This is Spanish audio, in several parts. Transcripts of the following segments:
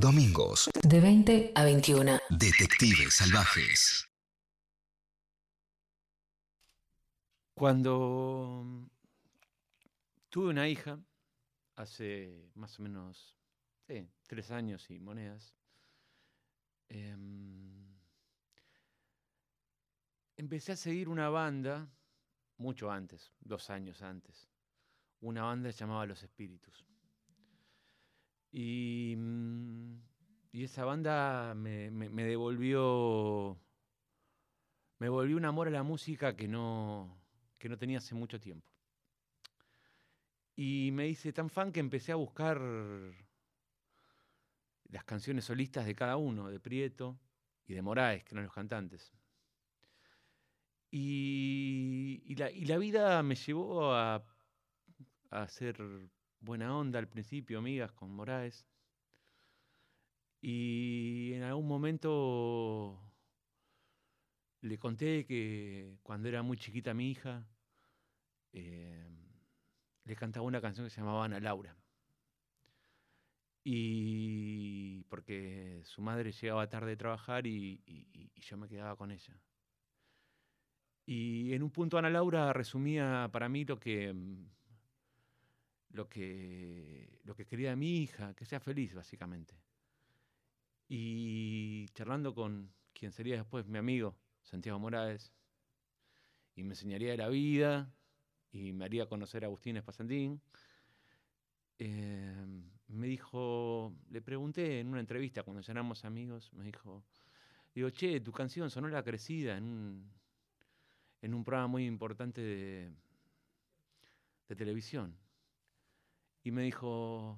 Domingos. De 20 a 21. Detectives salvajes. Cuando tuve una hija, hace más o menos tres años y monedas, em, empecé a seguir una banda, mucho antes, dos años antes, una banda llamada Los Espíritus. Y, mm, y esa banda me, me- me devolvió. Me volvió un amor a la música que no, que no tenía hace mucho tiempo. Y me hice tan fan que empecé a buscar las canciones solistas de cada uno, de Prieto y de Moraes, que eran los cantantes. Y, y la, y la vida me llevó a, a hacer buena onda al principio, amigas con Moraes. Y en algún momento le conté que cuando era muy chiquita mi hija, eh, le cantaba una canción que se llamaba Ana Laura. Y porque su madre llegaba tarde de trabajar y, yo me quedaba con ella. Y en un punto Ana Laura resumía para mí lo que, mm, lo que, lo que quería mi hija, que sea feliz básicamente. Y charlando con quien sería después mi amigo, Santiago Morales, y me enseñaría de la vida y me haría conocer a Agustín Espasantín, eh, me dijo, le pregunté en una entrevista cuando ya éramos amigos, me dijo, digo, che, tu canción sonó la crecida en un, en un programa muy importante de, de televisión. Y me dijo,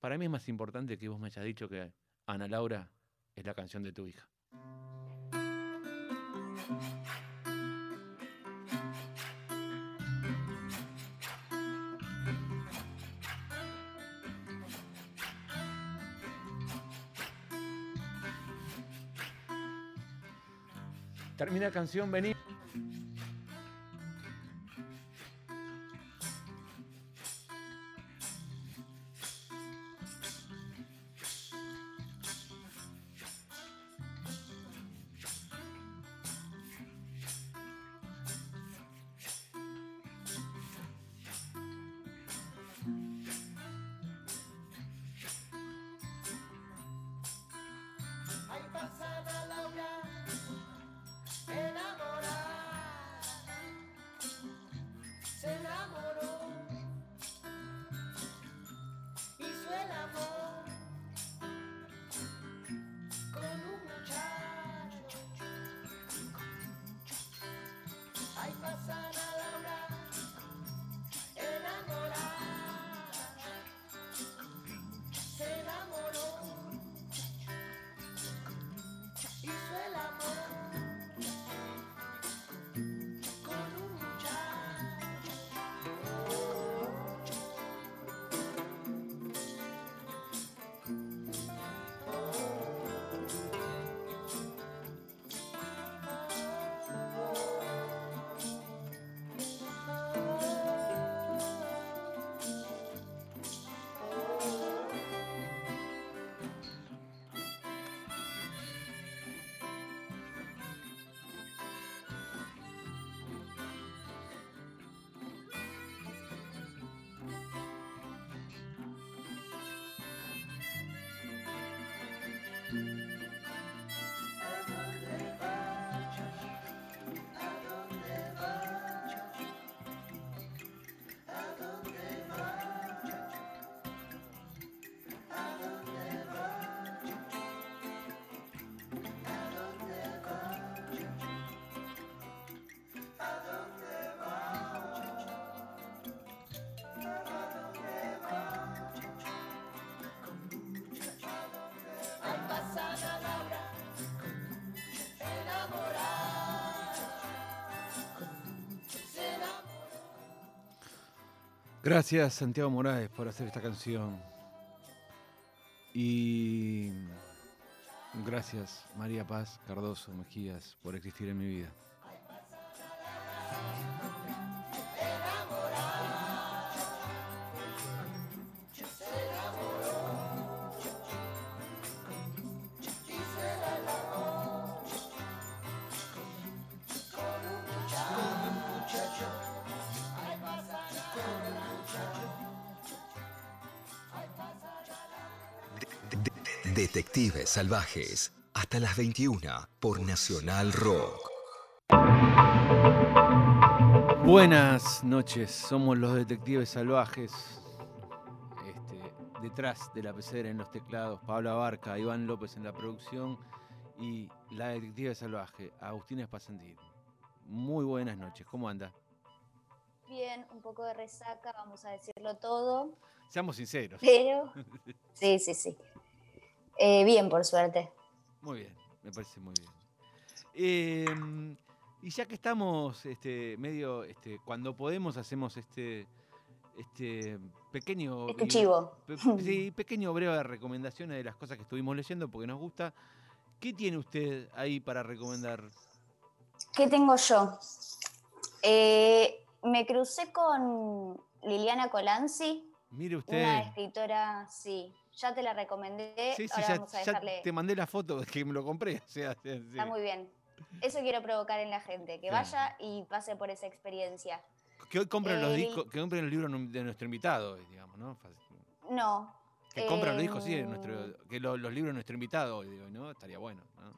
para mí es más importante que vos me hayas dicho que Ana Laura es la canción de tu hija. Termina la canción, vení. Ahí Gracias Santiago Morales por hacer esta canción. Y gracias María Paz Cardoso Mejías por existir en mi vida. Salvajes. Hasta las 21 por Nacional Rock. Buenas noches, somos los detectives salvajes. Este, detrás de la pecera en los teclados, Pablo Abarca, Iván López en la producción y la detective salvaje, Agustina Espasandín. Muy buenas noches, ¿cómo anda? Bien, un poco de resaca, vamos a decirlo todo, Seamos sinceros. pero sí, sí, sí. Eh, bien, por suerte. Muy bien, me parece muy bien. Eh, y ya que estamos este, medio, este, cuando podemos hacemos este, este pequeño... Este vi- chivo. Pe- Sí, pequeño breve de recomendaciones de las cosas que estuvimos leyendo porque nos gusta. ¿Qué tiene usted ahí para recomendar? ¿Qué tengo yo? Eh, me crucé con Liliana Colanzi, Mire usted. una escritora, sí, ya te la recomendé, Sí, sí, ahora ya, vamos a dejarle... te mandé la foto que me lo compré. O sea, sí, sí. Está muy bien. Eso quiero provocar en la gente, que vaya y pase por esa experiencia. Que hoy compren los Eh, discos, que compren el libro de nuestro invitado, digamos, ¿no? No, Que compren los discos, sí, Em, nuestro, que lo- los libros de nuestro invitado, digo, ¿no? Estaría bueno, ¿no?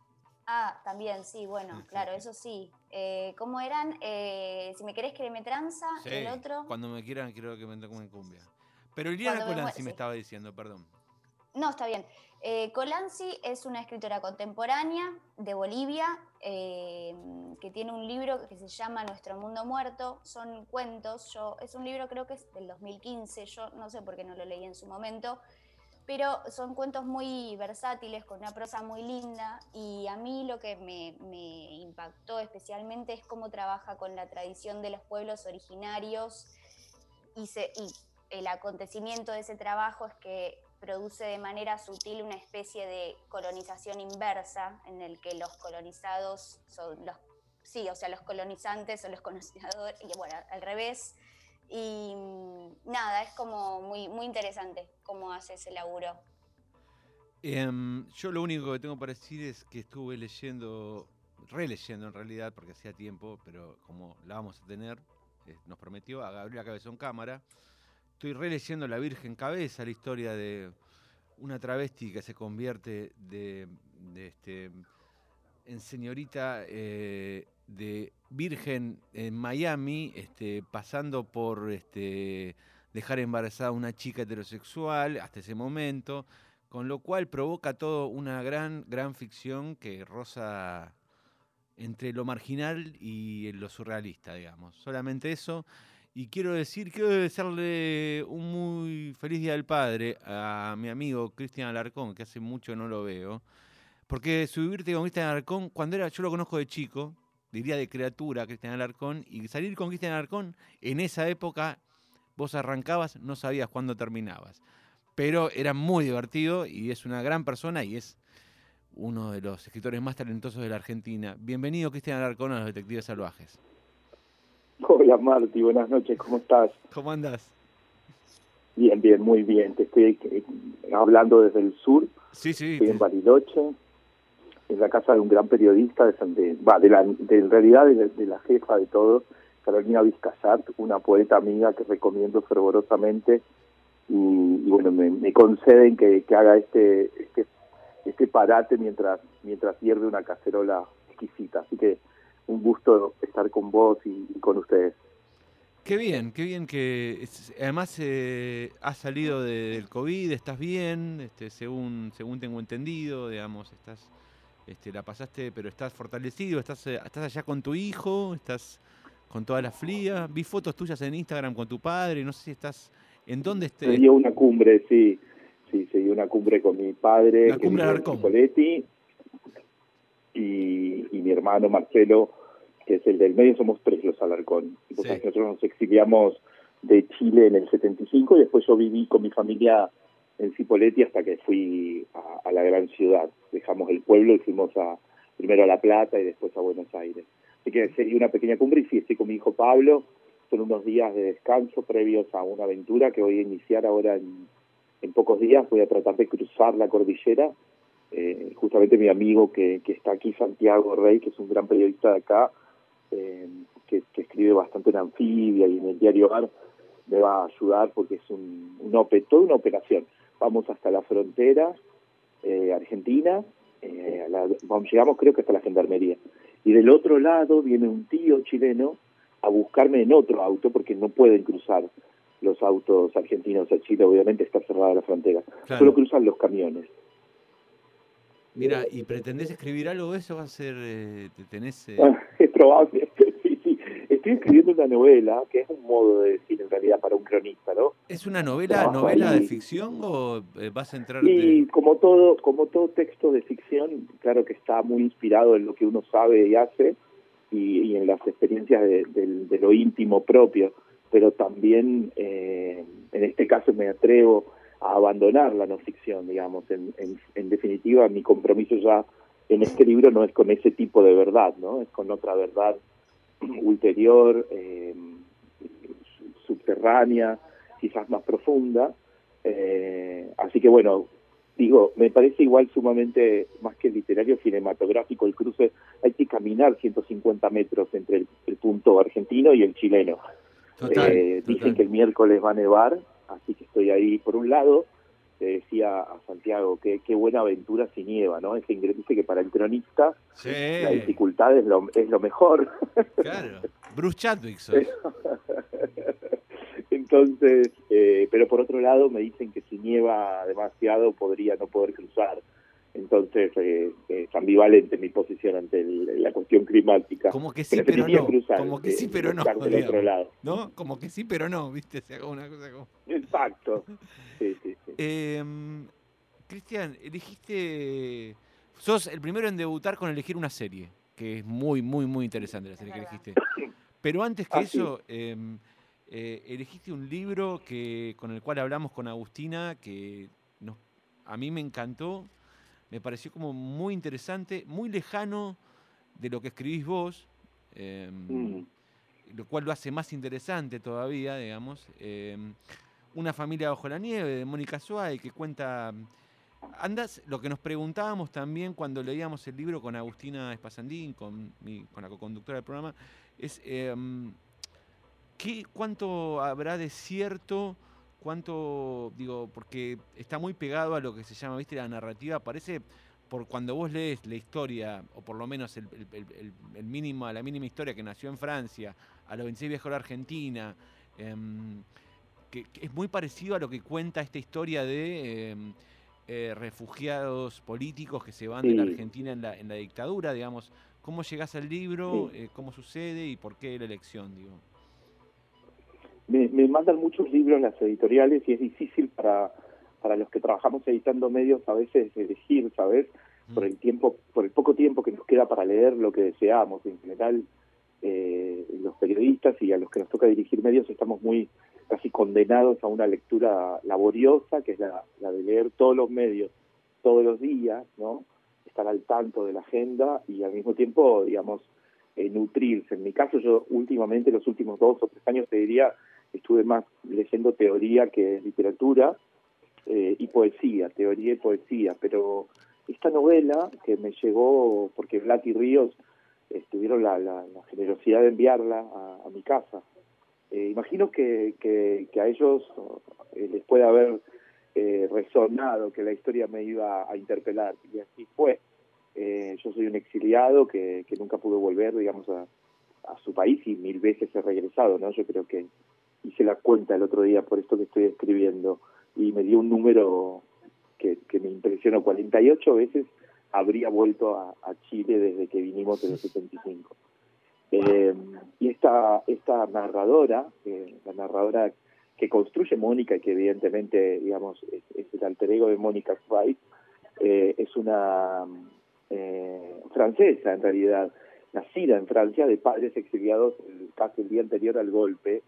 Ah, también, sí, bueno, Sí, sí, claro, sí. eso sí. Eh, ¿Cómo eran? Eh, si me querés que me tranza, Sí, el otro. Cuando me quieran, quiero que me toquen cumbia. Pero Liliana me Colanzi muera, me sí. estaba diciendo, perdón. No, está bien. Eh, Colanzi es una escritora contemporánea de Bolivia eh, que tiene un libro que se llama Nuestro Mundo Muerto. Son cuentos. Yo, es un libro creo que es del 2015. Yo no sé por qué no lo leí en su momento. Pero son cuentos muy versátiles, con una prosa muy linda. Y a mí lo que me, impactó especialmente es cómo trabaja con la tradición de los pueblos originarios y el acontecimiento de ese trabajo es que produce de manera sutil una especie de colonización inversa en el que los colonizados son los sí, o sea, los colonizantes son los colonizadores y bueno, al revés. Y mm, nada, es como muy muy interesante cómo hace ese laburo. Em, yo lo único que tengo para decir es que estuve leyendo, releyendo en realidad, porque hacía tiempo, pero como la vamos a tener, eh, nos prometió a Gabriela Cabezón Cámara. Estoy releyendo La Virgen Cabeza, la historia de una travesti que se convierte de, este, en señorita eh, de virgen en Miami, este, pasando por este, dejar embarazada a una chica heterosexual hasta ese momento, con lo cual provoca todo una gran, gran ficción que roza entre lo marginal y lo surrealista, digamos. Solamente eso. Y quiero decir, quiero desearle un muy feliz Día del Padre a mi amigo Cristian Alarcón, que hace mucho no lo veo. Porque subirte con Cristian Alarcón, cuando era, yo lo conozco de chico, diría de criatura, Cristian Alarcón, y salir con Cristian Alarcón, en esa época, vos arrancabas, no sabías cuándo terminabas. Pero era muy divertido y es una gran persona y es uno de los escritores más talentosos de la Argentina. Bienvenido, Cristian Alarcón, a los Detectives Salvajes. Hola Marti, buenas noches, ¿cómo estás? ¿Cómo andás? Bien, bien, muy bien. Te estoy eh, hablando desde el sur, Sí, sí. estoy en Bariloche, en la casa de un gran periodista, de, de, va, de la, de, en realidad de, la- de la jefa de todo, Carolina Vizcayat, una poeta amiga que recomiendo fervorosamente y, y bueno, me, me conceden que, que haga este, este este parate mientras mientras hierve una cacerola exquisita. Así que un gusto estar con vos y- y con ustedes. Qué bien, qué bien que además eh, has salido de- del COVID, estás bien, este, según según tengo entendido, digamos, estás este, la pasaste, pero estás fortalecido, estás eh, estás allá con tu hijo, estás con toda la fría, vi fotos tuyas en Instagram con tu padre, no sé si estás en dónde Se estés. dio una cumbre, sí, sí, se dio una cumbre con mi padre, La que cumbre y, y mi hermano Marcelo, que es el del medio, somos tres los Alarcón. Pues, Sí. Nosotros nos exiliamos de Chile en el 75 y después yo viví con mi familia en Cipoletti hasta que fui a, a la gran ciudad. Dejamos el pueblo y fuimos a primero a La Plata y después a Buenos Aires. Así que sería una pequeña cumbre y sí, estoy con mi hijo Pablo. Son unos días de descanso previos a una aventura que voy a iniciar ahora en, en pocos días. Voy a tratar de cruzar la cordillera. Eh, justamente mi amigo que, que está aquí, Santiago Rey, que es un gran periodista de acá, eh, que, que escribe bastante en Anfibia y en el diario AR, me va a ayudar porque es un, un ope- toda una operación. Vamos hasta la frontera, eh, Argentina, eh, a la- vamos, llegamos creo que hasta la gendarmería. Y del otro lado viene un tío chileno a buscarme en otro auto porque no pueden cruzar los autos argentinos a Chile, obviamente está cerrada la frontera. Claro. Solo cruzan los camiones. Mira, ¿y pretendés escribir algo de eso? ¿Va a ser, eh, te- tenés... eh, Es probable. Sí, sí. Estoy escribiendo una novela que es un modo de decir en realidad para un cronista, ¿no? ¿Es una novela, trabajo novela de ficción o eh, vas a entrar Y de- como todo, como todo texto de ficción, claro que está muy inspirado en lo que uno sabe y hace y, y en las experiencias de, del- de lo íntimo propio, pero también eh, en este caso me atrevo a abandonar la no ficción, digamos. En, en, en definitiva, mi compromiso ya en este libro no es con ese tipo de verdad, ¿no? Es con otra verdad ulterior, eh, subterránea, quizás más profunda. Eh, así que bueno, digo, me parece igual sumamente, más que literario, cinematográfico el cruce. Hay que caminar 150 metros entre el, el punto argentino y el chileno. Total, Eh, total. Dicen que el miércoles va a nevar, así que estoy ahí por un lado. Le decía a Santiago que qué buena aventura si nieva, ¿no? Ese ingrediente que para el cronista Sí, la dificultad es lo, es lo mejor. claro. Bruce Chadwick sos. Entonces, eh, pero por otro lado me dicen que si nieva demasiado podría no poder cruzar. Entonces, eh, es ambivalente mi posición ante el- la cuestión climática. Como que sí, pero no. cruzar, Como que eh, sí, pero no. estar del digamos. otro lado. ¿No? Como que sí, pero no, ¿viste? Se haga una cosa como... Exacto. Sí, sí, sí. Em, Cristian, elegiste... Sos el primero en debutar con elegir una serie, que es muy, muy, muy interesante la serie que elegiste. Pero antes que Ah, eso, em, eh, elegiste un libro que, con el cual hablamos con Agustina, que nos, a mí me encantó, me pareció como muy interesante, muy lejano de lo que escribís vos, em, Mm. lo cual lo hace más interesante todavía, digamos. em, una familia bajo la nieve de Mónica Suárez que cuenta... Andas, lo que nos preguntábamos también cuando leíamos el libro con Agustina Espasandín, con, mi- con la co-conductora del programa, es em, ¿qué, cuánto habrá de cierto, cuánto, digo, porque está muy pegado a lo que se llama, viste, la narrativa, parece, por cuando vos lees la historia, o por lo menos el, el- el- mínimo, la mínima historia que nació en Francia, a los 26 viajó a la Argentina, em, que, que es muy parecido a lo que cuenta esta historia de em, eh, refugiados políticos que se van de la. Argentina en la, en la dictadura, digamos. ¿Cómo llegás al libro? Sí. Eh, ¿Cómo sucede? ¿Y por qué la elección? Digo. Me, me mandan muchos libros las editoriales y es difícil para, para los que trabajamos editando medios a veces elegir, ¿sabes? Por el tiempo, por el poco tiempo que nos queda para leer lo que deseamos. En general, eh, los periodistas y a los que nos toca dirigir medios estamos muy casi condenados a una lectura laboriosa, que es la, la de leer todos los medios todos los días, ¿no? Estar al tanto de la agenda y al mismo tiempo, digamos, eh, nutrirse. En mi caso, yo últimamente, los últimos dos o tres años, te diría, estuve más leyendo teoría que literatura eh, y poesía, teoría y poesía, pero esta novela que me llegó porque Blat y Ríos tuvieron la, la- generosidad de enviarla a, mi casa. Eh, imagino que, que, que a ellos eh, les puede haber resonado que la historia me iba a interpelar y así fue. Yo soy un exiliado que, que nunca pudo volver, digamos, a, a su país y mil veces he regresado, ¿no? Yo creo que hice la cuenta el otro día por esto que estoy escribiendo y me dio un número que, me impresionó. 48 veces habría vuelto a, Chile desde que vinimos en el 75. Eh, y esta, esta narradora, eh, la narradora que construye Mónica y que evidentemente, digamos, es, el alter ego de Mónica Wright, eh, es una eh, francesa en realidad, nacida en Francia de padres exiliados casi el día anterior al golpe.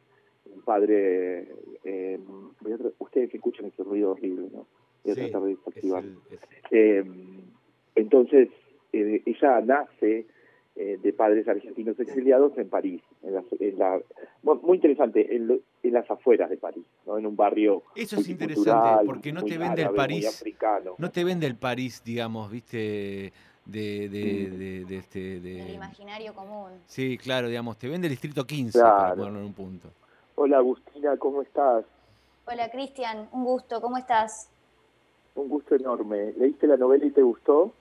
Un padre, eh, voy a tra- ustedes escuchan ese ruido horrible, ¿no? Voy a Sí, tratar de es el- es- Eh, entonces, eh, ella nace eh, de padres argentinos exiliados en París, en la, en la- mu- muy interesante, en, lo- en las afueras de París, ¿no? en un barrio Eso es interesante, porque no te vende el árabe, París. africano. No te vende el París, digamos, viste, de, de, Mm. de, de este, El de... imaginario común. Sí, claro, digamos, te vende el distrito 15, para ponerlo en un punto. Hola Agustina, ¿cómo estás? Hola Cristian, un gusto, ¿cómo estás? Un gusto enorme. ¿Leíste la novela y te gustó?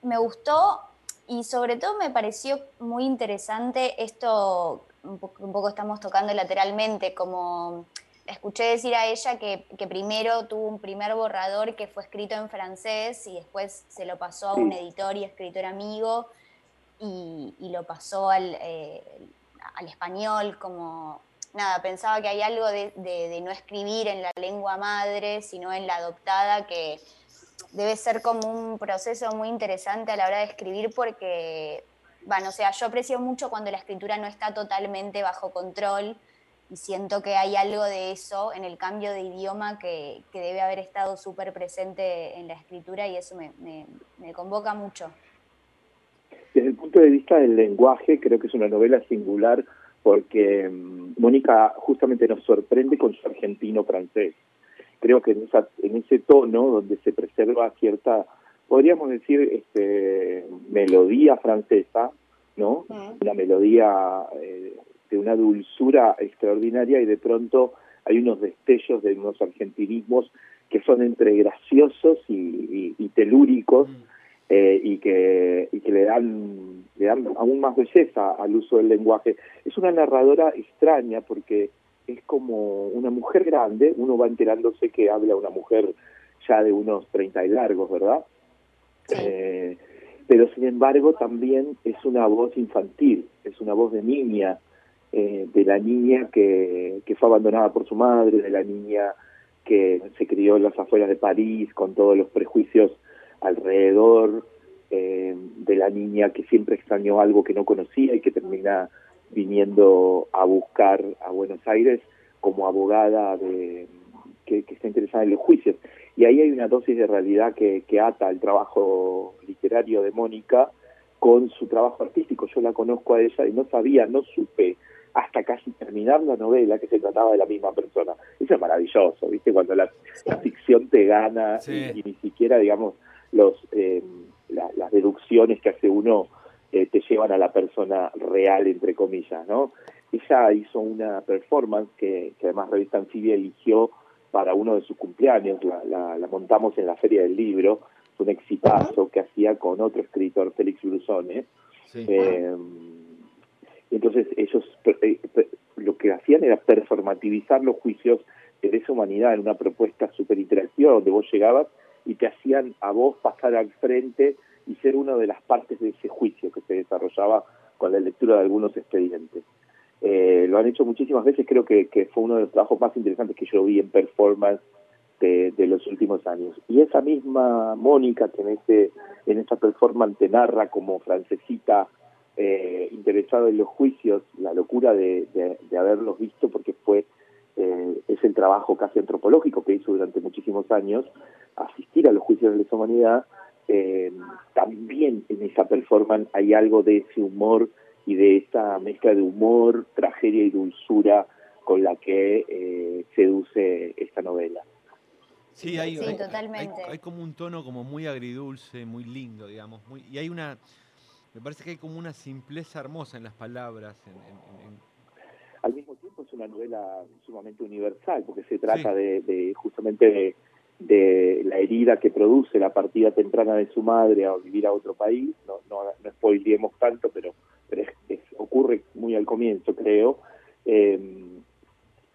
Me gustó y sobre todo me pareció muy interesante esto, un poco, un poco estamos tocando lateralmente, como escuché decir a ella que, que primero tuvo un primer borrador que fue escrito en francés y después se lo pasó a un editor y escritor amigo y, y lo pasó al, eh, al español como, nada, pensaba que hay algo de, de- de no escribir en la lengua madre, sino en la adoptada, que debe ser como un proceso muy interesante a la hora de escribir porque, bueno, o sea, yo aprecio mucho cuando la escritura no está totalmente bajo control y siento que hay algo de eso en el cambio de idioma que, que debe haber estado súper presente en la escritura y eso me, convoca mucho. Desde el punto de vista del lenguaje, creo que es una novela singular porque mm, Mónica justamente nos sorprende con su argentino francés. Creo que en, esa, en ese tono donde se preserva cierta, podríamos decir, este, melodía francesa, ¿no? Una melodía eh, de una dulzura extraordinaria y de pronto hay unos destellos de unos argentinismos que son entre graciosos y, y- y telúricos eh, y que y que le dan le dan aún más belleza al uso del lenguaje es una narradora extraña porque es como una mujer grande uno va enterándose que habla una mujer ya de unos 30 y largos verdad Sí. Eh, pero sin embargo también es una voz infantil es una voz de niña eh, de la niña que, que fue abandonada por su madre de la niña que se crió en las afueras de París con todos los prejuicios alrededor eh, de la niña que siempre extrañó algo que no conocía y que termina viniendo a buscar a Buenos Aires como abogada de, que, que está interesada en los juicios. Y ahí hay una dosis de realidad que, que ata el trabajo literario de Mónica con su trabajo artístico. Yo la conozco a ella y no sabía, no supe hasta casi terminar la novela que se trataba de la misma persona. Eso es maravilloso, ¿viste? Cuando la, la ficción te gana Sí. y, y ni siquiera, digamos, los eh, la- las deducciones que hace uno eh, te llevan a la persona real, entre comillas, ¿no? Ella hizo una performance que, que además Revista Anfibia eligió para uno de sus cumpleaños, la, la- la montamos en la Feria del Libro, fue un exitazo que hacía con otro escritor, Félix Brusone, Sí. eh, entonces ellos eh, lo que hacían era performativizar los juicios de esa humanidad en una propuesta súper interactiva donde vos llegabas y te hacían a vos pasar al frente y ser una de las partes de ese juicio que se desarrollaba con la lectura de algunos expedientes. Eh, lo han hecho muchísimas veces, creo que, fue uno de los trabajos más interesantes que yo vi en performance de, los últimos años. Y esa misma Mónica que en, ese, en esta performance te narra como francesita eh, interesado en los juicios, la locura de haberlos visto porque fue eh, es el trabajo casi antropológico que hizo durante muchísimos años, asistir a los juicios de lesa humanidad, eh, también en esa performance hay algo de ese humor y de esa mezcla de humor, tragedia y dulzura con la que eh, seduce esta novela. Sí, hay, Sí, hay- hay- totalmente. hay como un tono como muy agridulce, muy lindo, digamos. Muy, y hay una. Me parece que hay como una simpleza hermosa en las palabras. en- en- en- al mismo tiempo es una novela sumamente universal porque se trata Sí. de, de justamente de, de la herida que produce la partida temprana de su madre a vivir a otro país no no, no spoileemos tanto pero pero es, es- ocurre muy al comienzo creo eh,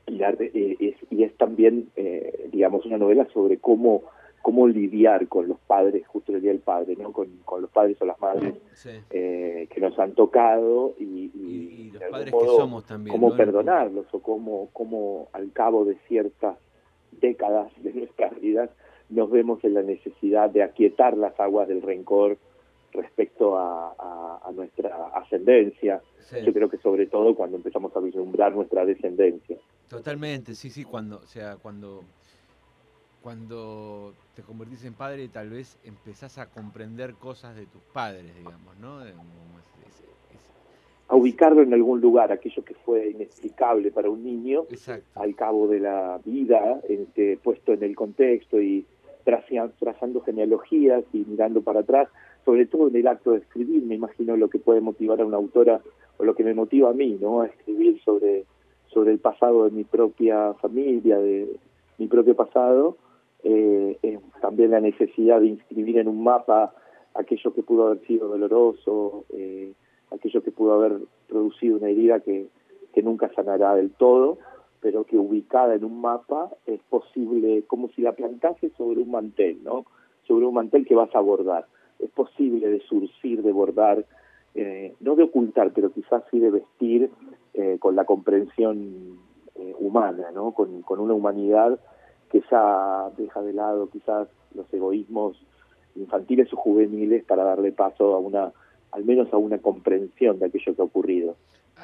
y, la- eh, es, y es también eh, digamos una novela sobre cómo cómo lidiar con los padres justo el día del padre no con, con los padres o las madres sí. eh, que nos han tocado y, y, Y, y los padres modo, que somos también. cómo ¿no? perdonarlos o cómo, cómo al cabo de ciertas décadas de nuestras vidas nos vemos en la necesidad de aquietar las aguas del rencor respecto a, a- a nuestra ascendencia. Sí, Yo creo que sobre todo cuando empezamos a vislumbrar nuestra descendencia. Totalmente, sí, sí. Cuando, o sea, cuando, cuando te convertís en padre, tal vez empezás a comprender cosas de tus padres, digamos, ¿no? Es- A ubicarlo en algún lugar, aquello que fue inexplicable para un niño, exacto. al cabo de la vida, este, puesto en el contexto y tracia- trazando genealogías y mirando para atrás, sobre todo en el acto de escribir, me imagino lo que puede motivar a una autora o lo que me motiva a mí, ¿no? A escribir sobre, sobre el pasado de mi propia familia, de mi propio pasado, eh, también la necesidad de inscribir en un mapa aquello que pudo haber sido doloroso, eh, aquello que pudo haber producido una herida que, que nunca sanará del todo, pero que ubicada en un mapa es posible, como si la plantase sobre un mantel, ¿no? Sobre un mantel que vas a bordar. Es posible de surcir, de bordar, eh, no de ocultar, pero quizás sí de vestir eh, con la comprensión eh, humana, ¿no? Con, con una humanidad que ya deja de lado quizás los egoísmos infantiles o juveniles para darle paso a una, al menos a una comprensión de aquello que ha ocurrido.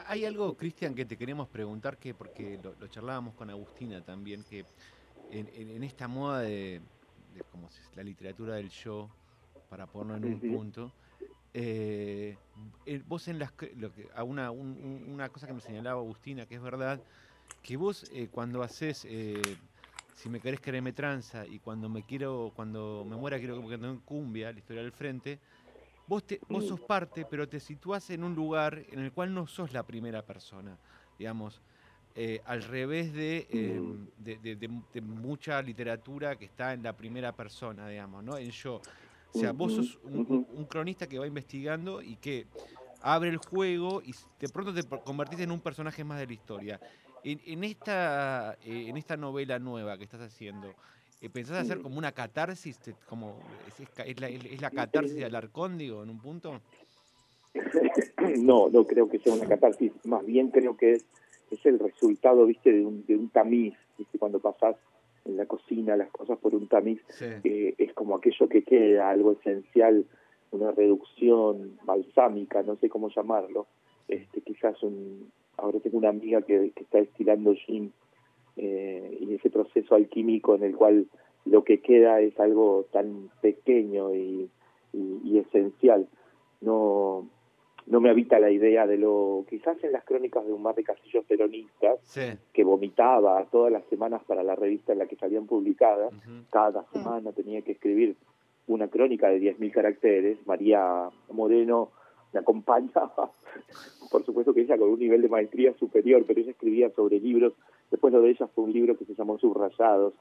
Hay algo, Cristian, que te queremos preguntar, que porque lo, lo charlábamos con Agustina también, que en, en- en esta moda de, de como si es la literatura del yo, para ponerlo en un punto, eh, vos en las lo que, a una, un- un- una cosa que me señalaba Agustina, que es verdad, que vos eh, cuando haces eh, si me querés quererme tranza y cuando me quiero, cuando me muera quiero que me cumbia, la historia del frente, vos, te, vos sos parte, pero te situás en un lugar en el cual no sos la primera persona, digamos, eh, al revés de, eh, Mm. de, de- de- mucha literatura que está en la primera persona, digamos, ¿no? En yo. O sea, vos sos un, cronista que va investigando y que abre el juego y de pronto te convertís en un personaje más de la historia. En, en esta, eh, en esta novela nueva que estás haciendo, ¿pensás hacer como una catarsis? Como, es, la, es- es la catarsis de Alarcón, digo, en un punto? no, no creo que sea una catarsis, más bien creo que es, es el resultado, viste, de un, de un tamiz, viste, cuando pasás en la cocina las cosas por un tamiz, Sí. eh, es como aquello que queda, algo esencial, una reducción balsámica, no sé cómo llamarlo, este, quizás un, ahora tengo una amiga que, que está estilando gin, eh, y ese proceso alquímico en el cual lo que queda es algo tan pequeño y, y- y esencial. No, no me habita la idea de lo, quizás en las crónicas de un mar de casillos peronistas, Sí. que vomitaba todas las semanas para la revista en la que salían publicadas, ujú. cada semana tenía que escribir una crónica de 10.000 caracteres. María Moreno me acompañaba, por supuesto que ella con un nivel de maestría superior, pero ella escribía sobre libros. Después lo de ella fue un libro que se llamó Subrayados,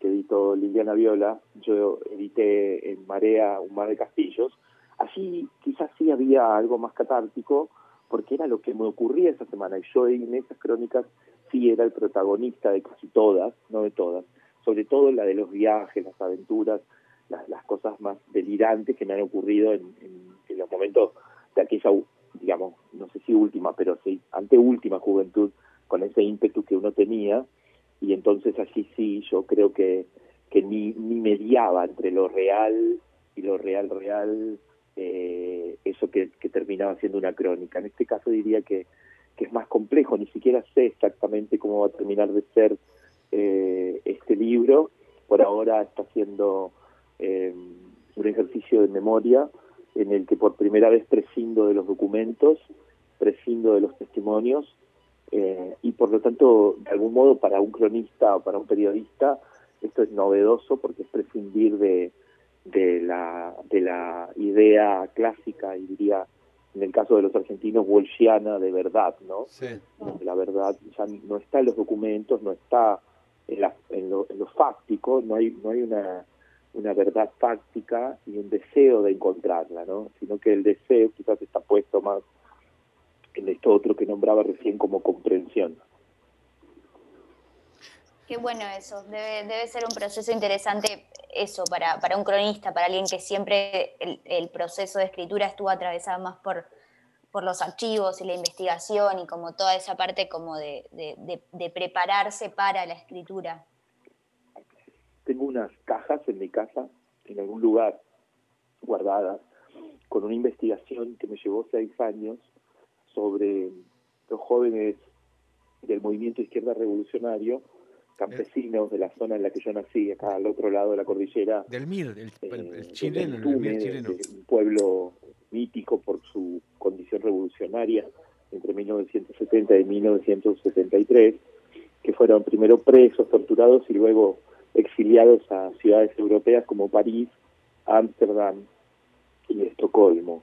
que editó Liliana Viola. Yo edité en Marea Un mar de castillos. Allí quizás sí había algo más catártico, porque era lo que me ocurría esa semana. Y yo en esas crónicas sí era el protagonista de casi todas, no de todas, sobre todo la de los viajes, las aventuras, las, cosas más delirantes que me han ocurrido en, en- los momentos de aquella, digamos, no sé si última, pero sí, anteúltima juventud, con ese ímpetu que uno tenía, y entonces allí sí, yo creo que, que ni, ni mediaba entre lo real y lo real real, eh, eso que, que terminaba siendo una crónica. En este caso diría que, que es más complejo, ni siquiera sé exactamente cómo va a terminar de ser eh, este libro. Por ahora está haciendo eh, un ejercicio de memoria en el que por primera vez prescindo de los documentos, prescindo de los testimonios eh, y por lo tanto, de algún modo, para un cronista o para un periodista, esto es novedoso porque es prescindir de, de, la, de la idea clásica y diría, en el caso de los argentinos, bolsiana de verdad, ¿no? Sí. la verdad ya no está en los documentos, no está en, la, en, lo, en lo fáctico, no hay, no hay una, una verdad fáctica y un deseo de encontrarla, ¿no? sino que el deseo quizás está puesto más esto otro que nombraba recién como comprensión. Qué bueno eso, debe, debe ser un proceso interesante eso para, para un cronista, para alguien que siempre el, el proceso de escritura estuvo atravesado más por, por los archivos y la investigación y como toda esa parte como de, de- de- de prepararse para la escritura. Tengo unas cajas en mi casa, en algún lugar, guardadas, con una investigación que me llevó seis años sobre los jóvenes del movimiento izquierda revolucionario, campesinos de la zona en la que yo nací, acá al otro lado de la cordillera, Del MIR, el, el- el eh, chileno, del el Tume, chileno. un pueblo mítico por su condición revolucionaria entre 1970 y 1973, que fueron primero presos, torturados y luego exiliados a ciudades europeas como París, Ámsterdam y Estocolmo.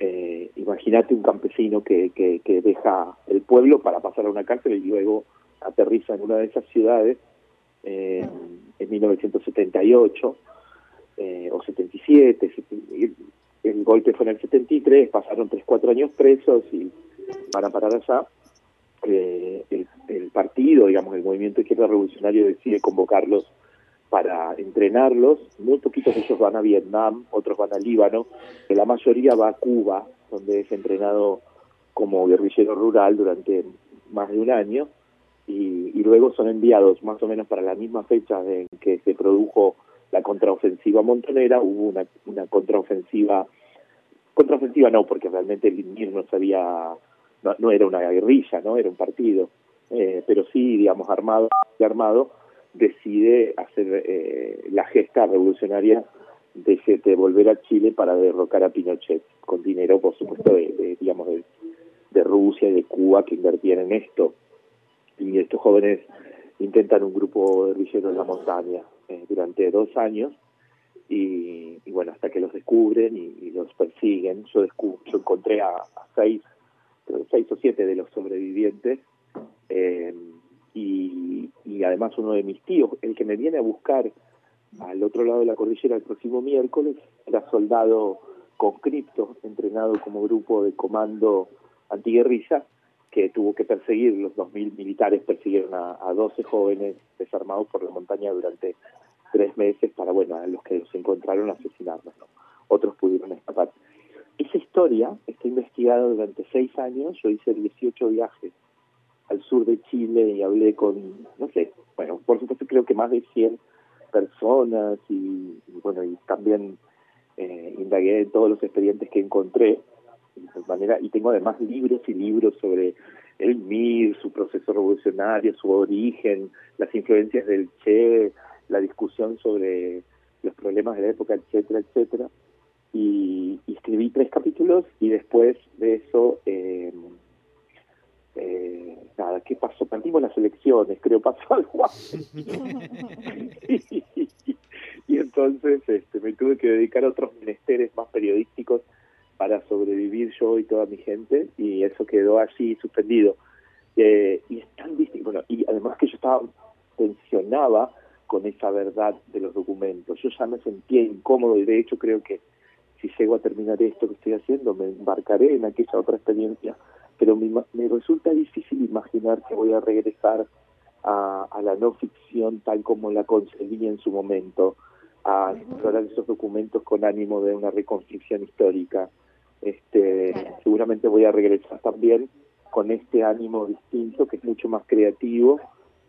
Eh, Imagínate un campesino que, que, deja el pueblo para pasar a una cárcel y luego aterriza en una de esas ciudades eh, en 1978 eh, o 77. El, golpe fue en el 73, pasaron 3, 4 años presos y van a parar allá. Eh, el, el partido, digamos, el movimiento izquierda revolucionario decide convocarlos para entrenarlos. Muy poquitos de ellos van a Vietnam, otros van a Líbano, la mayoría va a Cuba, donde es entrenado como guerrillero rural durante más de un año y, y luego son enviados más o menos para la misma fecha en que se produjo la contraofensiva montonera, hubo una, una contraofensiva, contraofensiva no, porque realmente el INMIR no sabía, no, no era una guerrilla, no era un partido, eh, pero sí, digamos, armado, armado, decide hacer eh, la gesta revolucionaria de, de volver a Chile para derrocar a Pinochet, con dinero, por supuesto, de, digamos, de, de Rusia y de Cuba que invertían en esto. Y estos jóvenes intentan un grupo de guerrilleros en la montaña eh, durante dos años y, y, bueno, hasta que los descubren y, los persiguen. Yo, yo encontré a, a seis, seis o siete de los sobrevivientes eh, y, y además uno de mis tíos, el que me viene a buscar al otro lado de la cordillera el próximo miércoles, era soldado conscripto, entrenado como grupo de comando antiguerrilla, que tuvo que perseguir, los 2.000 militares persiguieron a, a 12 jóvenes desarmados por la montaña durante tres meses para, bueno, a los que los encontraron asesinarlos. ¿no? Otros pudieron escapar. Esa historia está investigada durante seis años, yo hice 18 viajes al sur de Chile y hablé con, no sé, bueno, por supuesto creo que más de 100 personas y, bueno, y también eh, indagué en todos los expedientes que encontré de manera y tengo además libros y libros sobre el MIR, su proceso revolucionario, su origen, las influencias del Che, la discusión sobre los problemas de la época, etcétera, etcétera. Y, escribí tres capítulos y después de eso, eh, ¿qué pasó? Perdimos las elecciones, creo pasó algo y, entonces este, me tuve que dedicar a otros menesteres más periodísticos para sobrevivir yo y toda mi gente y eso quedó así suspendido. Eh, y es tan distinto, bueno, y además que yo estaba, tensionaba con esa verdad de los documentos, yo ya me sentía incómodo y de hecho creo que si llego a terminar esto que estoy haciendo me embarcaré en aquella otra experiencia, pero me, me resulta difícil imaginar que voy a regresar a, a la no ficción tal como la concebí en su momento, a explorar esos documentos con ánimo de una reconstrucción histórica. Este claro. seguramente voy a regresar también con este ánimo distinto que es mucho más creativo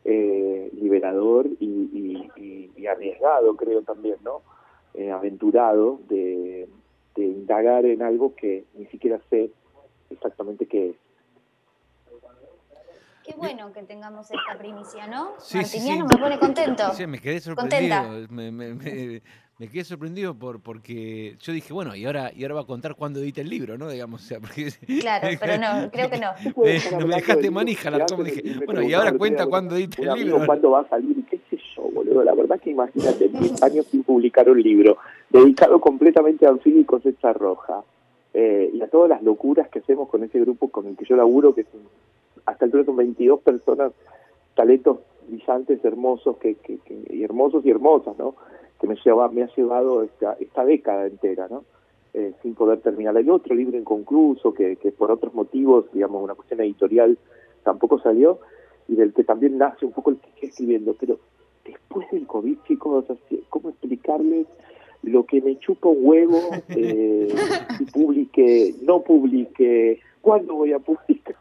eh, liberador y, y, y, y, arriesgado creo también no eh, aventurado de, de indagar en algo que ni siquiera sé exactamente qué es Qué bueno que tengamos esta primicia, ¿no? Sí, Martiniano sí, sí. me pone contento. Sí, me quedé sorprendido. Me, me, me, me, quedé sorprendido por porque yo dije, bueno, y ahora, y ahora va a contar cuándo edita el libro, ¿no? Digamos, o sea, porque... Claro, pero no, creo que no. Me, no me dejaste manija la toma, dije, bueno, y ahora cuenta cuándo edita el libro. ¿Cuándo va a salir? ¿Qué sé yo, boludo? La verdad que imagínate, 10 años sin publicar un libro, dedicado completamente a Anfibio y Cosecha Roja. Eh, y a todas las locuras que hacemos con ese grupo con el que yo laburo, que es un hasta el son 22 personas, talentos brillantes, hermosos, que, y hermosos y hermosas, ¿no? Que me, lleva, me ha llevado esta, esta década entera, ¿no? Eh, sin poder terminar. Hay otro libro inconcluso que, que por otros motivos, digamos, una cuestión editorial, tampoco salió, y del que también nace un poco el que estoy escribiendo. Pero después del COVID, chicos, ¿cómo explicarles lo que me chupa un huevo eh, si publique, no publique, cuándo voy a publicar?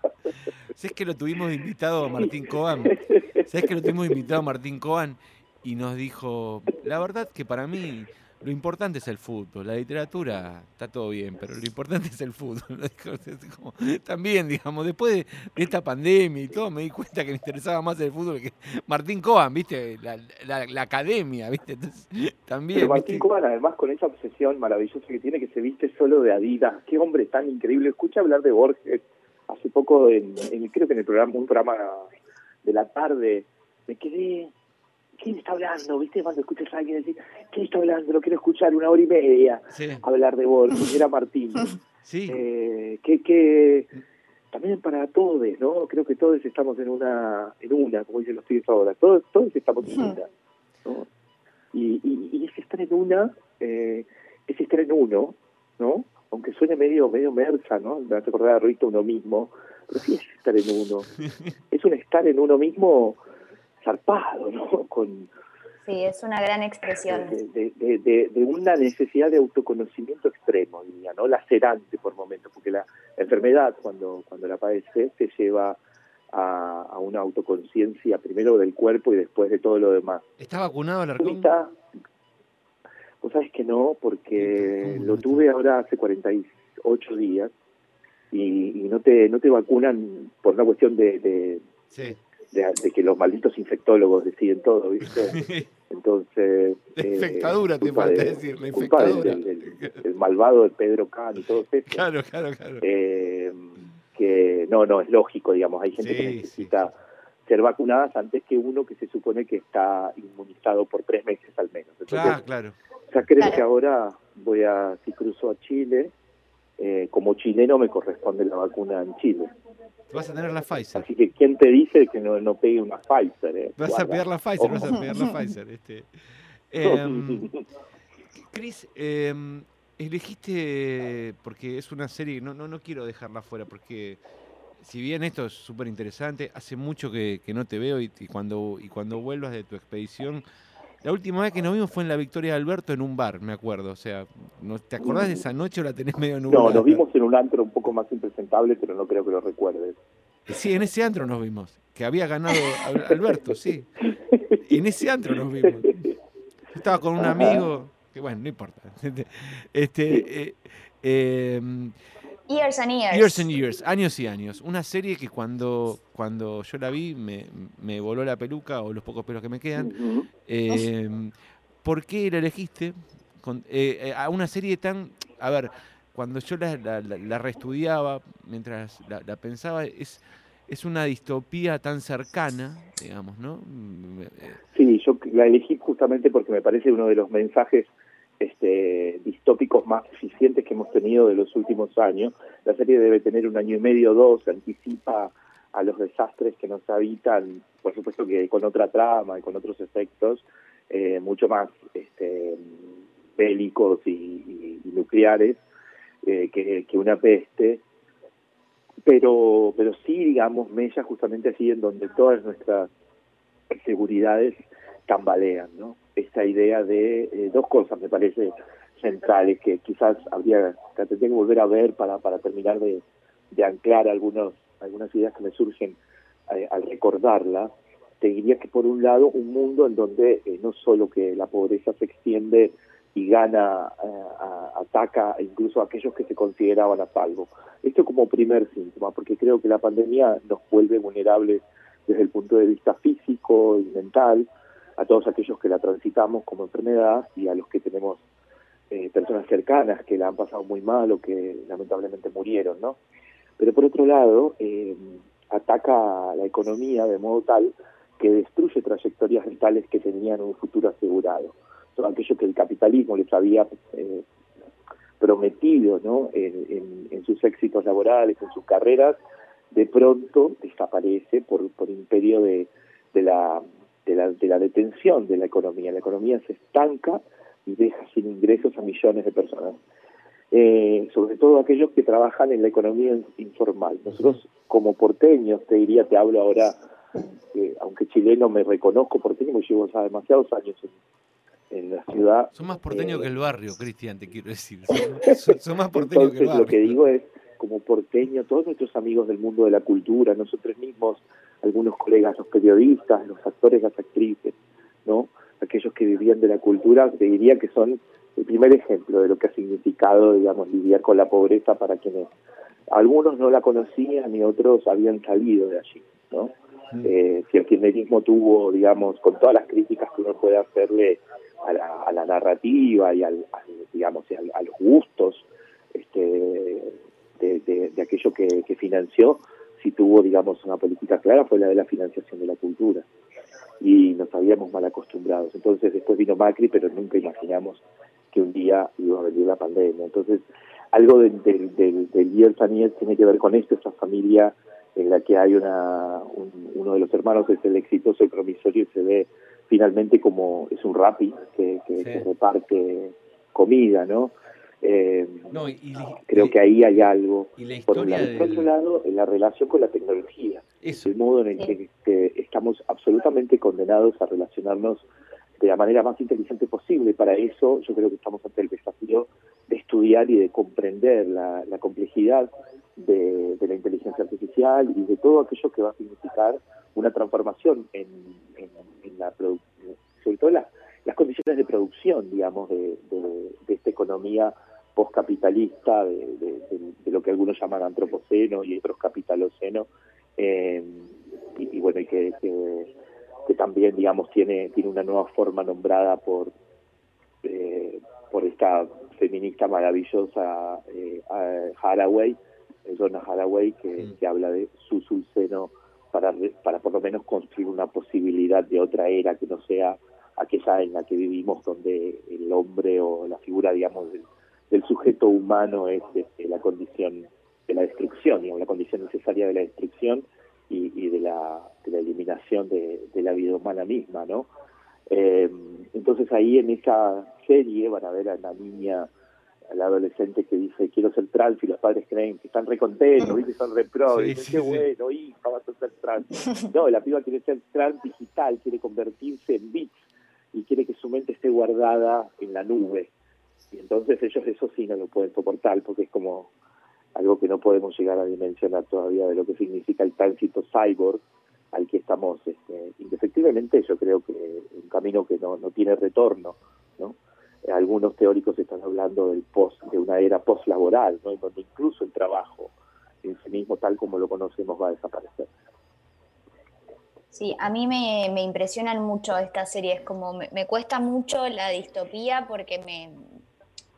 ¿Sabes que lo tuvimos invitado a Martín Coan? ¿Sabes que lo tuvimos invitado a Martín Coan? Y nos dijo, la verdad que para mí lo importante es el fútbol, la literatura está todo bien, pero lo importante es el fútbol. Como, también, digamos, después de, esta pandemia y todo, me di cuenta que me interesaba más el fútbol que Martín Coan, ¿viste? La, la, la academia, ¿viste? Entonces, también. Pero Martín ¿viste? Coan, además, con esa obsesión maravillosa que tiene, que se viste solo de Adidas. Qué hombre tan increíble. Escucha hablar de Borges hace poco, en, en, creo que en el programa, un programa de la tarde, me quedé ¿quién está hablando? ¿Viste? Cuando escuchas a alguien decir, ¿quién está hablando? Lo quiero escuchar una hora y media sí. hablar de Borges, era Martín. Sí. Eh, que, que también para todos, ¿no? Creo que todos estamos en una, en una, como dicen los pibes ahora, todos, todos estamos en una. ¿no? Y, y, y es estar en una, eh, es estar en uno, ¿no? Aunque suene medio medio mersa, ¿no? Me hace acordar a Rito uno mismo, pero sí es estar en uno. es un estar en uno mismo zarpado, ¿no? Con, Sí, es una gran expresión. de, de- de- de- de una necesidad de autoconocimiento extremo, diría, ¿no? Lacerante por momentos, porque la enfermedad, cuando, cuando la padeces, te lleva a, a una autoconciencia primero del cuerpo y después de todo lo demás. ¿Está vacunado Alarcón? Ahorita, vos sabés que no, porque ¿Cómo lo tuve ahora hace 48 días y, y no te no te vacunan por una cuestión de, de, Sí. De- de que los malditos infectólogos deciden todo, ¿viste? Entonces... La eh, infectadura, te culpa falta de- decir, la infectadura. del- del- del malvado de Pedro Can y todo eso. Claro, claro, claro. Eh, que no, no, es lógico, digamos, hay gente Sí, que sí, necesita ser vacunadas antes que uno que se supone que está inmunizado por tres meses al menos. Entonces, Claro, claro. ya creo Claro. que ahora voy a, si cruzo a Chile, eh, como chileno me corresponde la vacuna en Chile. Vas a tener la Pfizer. Así que, ¿quién te dice que no, no pegue una Pfizer? Eh? Vas a pegar la Pfizer, vas a pegar la Pfizer. Este. Em, Cris, em, elegiste, porque es una serie, no, no, no quiero dejarla fuera, porque si bien esto es súper interesante, hace mucho que, que no te veo y, y cuando, y cuando vuelvas de tu expedición, la última vez que nos vimos fue en la Victoria de Alberto en un bar, me acuerdo. O sea, ¿no, ¿te acordás de esa noche o la tenés medio nublada? No, nos vimos en un antro un poco más impresentable, pero no creo que lo recuerdes. Sí, en ese antro nos vimos, que había ganado Al- Alberto, sí. En ese antro nos vimos. Yo estaba con un amigo, que bueno, no importa. Este, eh, em, Years and Years. Years and Years, años y años. Una serie que cuando, cuando yo la vi me, me voló la peluca o los pocos pelos que me quedan. Ujú. Em, ¿Por qué la elegiste? Con- eh, eh, a una serie tan... A ver, cuando yo la, la, la- la reestudiaba, mientras la, la pensaba, es, es una distopía tan cercana, digamos, ¿no? Mm, eh, Sí, yo la elegí justamente porque me parece uno de los mensajes este, distópicos más eficientes que hemos tenido de los últimos años. La serie debe tener un año y medio o dos, anticipa a los desastres que nos habitan, por supuesto que con otra trama y con otros efectos, eh, mucho más este, bélicos y, nucleares eh, que, que una peste. Pero, pero sí, digamos, Mella justamente así en donde todas nuestras seguridades tambalean, ¿no? Esta idea de eh, dos cosas me parece centrales que quizás habría que tendría que volver a ver para, para terminar de, anclar algunos algunas ideas que me surgen eh, al recordarla. Te diría que por un lado un mundo en donde eh, no solo que la pobreza se extiende y gana, eh, ataca incluso a aquellos que se consideraban a salvo. Esto como primer síntoma, porque creo que la pandemia nos vuelve vulnerables desde el punto de vista físico y mental a todos aquellos que la transitamos como enfermedad y a los que tenemos eh, personas cercanas que la han pasado muy mal o que lamentablemente murieron, ¿no? Pero por otro lado, eh, ataca a la economía de modo tal que destruye trayectorias vitales que tenían un futuro asegurado. Son aquellos que el capitalismo les había eh, prometido ¿no? en, en- en sus éxitos laborales, en sus carreras, de pronto desaparece por, por imperio de, de, la, de, la, de la detención de la economía. La economía se estanca y deja sin ingresos a millones de personas. Eh, sobre todo aquellos que trabajan en la economía informal. Nosotros como porteños, te diría, te hablo ahora, eh, aunque chileno me reconozco porteño, porque llevo ya demasiados años en, en la ciudad, son más porteños Eh, que el barrio, Cristian, te quiero decir. Son, son- son más porteños que el barrio. lo que digo es, como porteño, todos nuestros amigos del mundo de la cultura, nosotros mismos, algunos colegas, los periodistas, los actores, las actrices, ¿no? Aquellos que vivían de la cultura, te diría que son el primer ejemplo de lo que ha significado, digamos, lidiar con la pobreza para quienes algunos no la conocían y otros habían salido de allí, ¿no? Mm. Eh, si el kirchnerismo tuvo, digamos, con todas las críticas que uno puede hacerle a la, a la narrativa y al, al, digamos, y al- a los gustos este, de, de- de aquello que, que financió, si tuvo, digamos, una política clara fue la de la financiación de la cultura. Y nos habíamos mal acostumbrados. Entonces después vino Macri, pero nunca imaginamos que un día iba a venir la pandemia. Entonces, algo del, del, del, del tiene que ver con esto, esa familia en la que hay una un- uno de los hermanos es el exitoso, el promisorio y se ve finalmente como es un rapi que, que- Sí. que reparte comida, ¿no? Eh, No, y, y la- creo y- que ahí hay algo. y la Por un historia lado. Por otro del... lado, en la relación con la tecnología, Eso, el modo en el Sí. que, que estamos absolutamente condenados a relacionarnos de la manera más inteligente posible. Para eso yo creo que estamos ante el desafío de estudiar y de comprender la, la complejidad de, de la inteligencia artificial y de todo aquello que va a significar una transformación en, en- en la produ- sobre todo la- las condiciones de producción, digamos, de, de- de esta economía postcapitalista, de, de- de- de lo que algunos llaman antropoceno y otros capitaloceno, eh, y, y bueno, y que, que, que también, digamos, tiene, tiene una nueva forma nombrada por, eh, por esta feminista maravillosa eh, Haraway, Donna Haraway, que, Mm. que habla de su sulceno para, para por lo menos construir una posibilidad de otra era que no sea aquella en la que vivimos donde el hombre o la figura, digamos, del, del sujeto humano es este, la condición de la destrucción, digamos, la condición necesaria de la destrucción y, y de, la, de la eliminación de, de la vida humana misma, ¿no? Eh, entonces ahí en esa serie van a ver a la niña, al adolescente que dice quiero ser trans y los padres creen que están re contentos, ¿viste? son re pro, Sí, dicen, sí, qué sí. bueno, hija, vas a ser trans. No, la piba quiere ser trans digital, quiere convertirse en bits y quiere que su mente esté guardada en la nube. Y entonces ellos eso sí no lo pueden soportar porque es como algo que no podemos llegar a dimensionar todavía de lo que significa el tránsito cyborg al que estamos este, indefectiblemente yo creo que un camino que no, no tiene retorno no algunos teóricos están hablando del post de una era postlaboral no donde incluso el trabajo en sí mismo tal como lo conocemos va a desaparecer. Sí, a mí me, me impresionan mucho estas series, como me, me cuesta mucho la distopía porque me